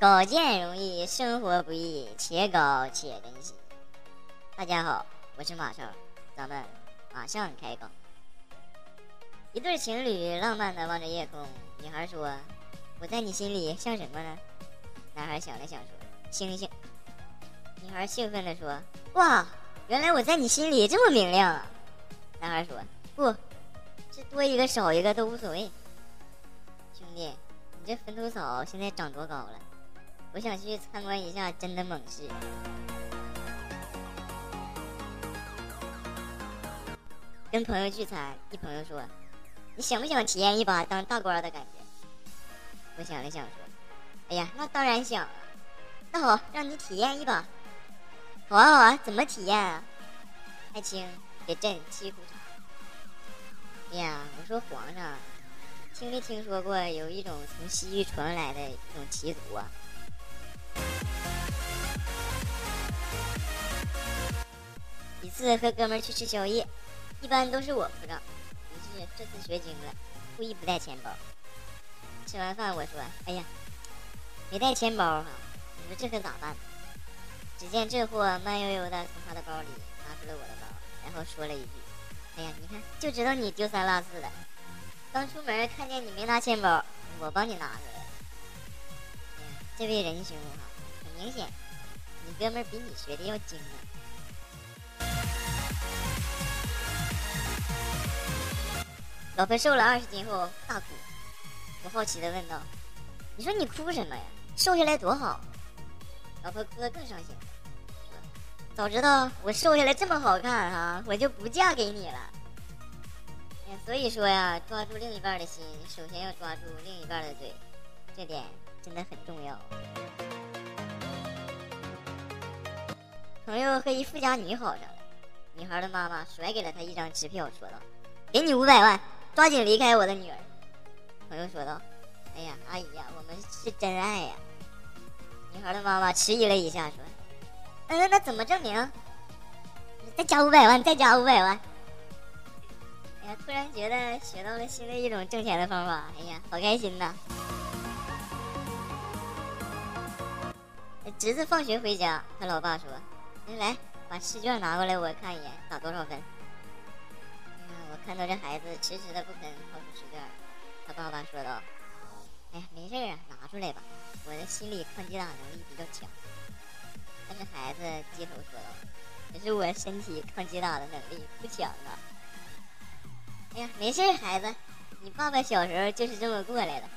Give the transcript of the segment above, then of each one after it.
搞建容易，生活不易，且搞且珍惜。大家好，我是马少，咱们马上开搞。一对情侣浪漫的望着夜空，女孩说：“我在你心里像什么呢？”男孩想了想说：“星星。”女孩兴奋地说：“哇，原来我在你心里这么明亮啊！”男孩说：“不，这多一个少一个都无所谓。”兄弟，你这坟头草现在长多高了？我想去参观一下真的猛士。跟朋友聚餐，一朋友说：“你想不想体验一把当大官的感觉？”我想了想说：“哎呀，那当然想啊！那好，让你体验一把。好啊好啊，怎么体验啊？爱卿，给朕沏壶茶。哎呀，我说皇上，听没听说过有一种从西域传来的一种奇毒啊？”一次和哥们儿去吃宵夜，一般都是我付账，于是这次学精了，故意不带钱包。吃完饭我说：“哎呀，没带钱包哈，你说这可咋办？”只见这货慢悠悠的从他的包里拿出了我的包，然后说了一句：“哎呀，你看，就知道你丢三落四的，刚出门看见你没拿钱包，我帮你拿出来了。”，这位仁兄哈，很明显，你哥们儿比你学的要精啊。老婆瘦了二十斤后大哭，我好奇的问道：“你说你哭什么呀？瘦下来多好。”老婆哭得更伤心，说：“早知道我瘦下来这么好看哈，我就不嫁给你了。”，所以说呀，抓住另一半的心，首先要抓住另一半的嘴，这点真的很重要。朋友和一富家女好上了，女孩的妈妈甩给了他一张支票，说道：“给你五百万。”抓紧离开我的女儿，朋友说道：“哎呀，阿姨呀，我们是真爱呀。”女孩的妈妈迟疑了一下，说：“嗯，那怎么证明？再加五百万，再加五百万。”哎呀，突然觉得学到了新的一种挣钱的方法，哎呀，好开心呐！侄子放学回家，他老爸说：“来，把试卷拿过来，我看一眼，打多少分。”看到这孩子迟迟的不肯掏出试卷，他爸爸说道：“哎呀，没事啊，拿出来吧，我的心理抗击打能力比较强。”但是孩子低头说道：“可是我身体抗击打的能力不强啊。”哎呀，没事，孩子，你爸爸小时候就是这么过来的。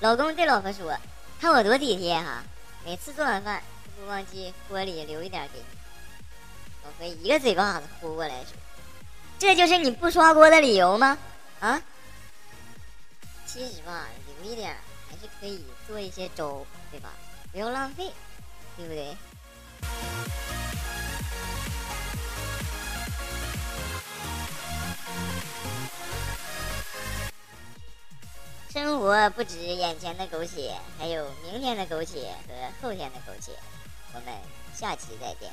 老公对老婆说：“看我多体贴哈，每次做完饭都不忘记锅里留一点给你。”老婆一个嘴巴子呼过来，说：“这就是你不刷锅的理由吗？啊？其实吧，留一点还是可以做一些粥，对吧？不要浪费，对不对？”生活不止眼前的苟且，还有明天的苟且和后天的苟且。我们下期再见。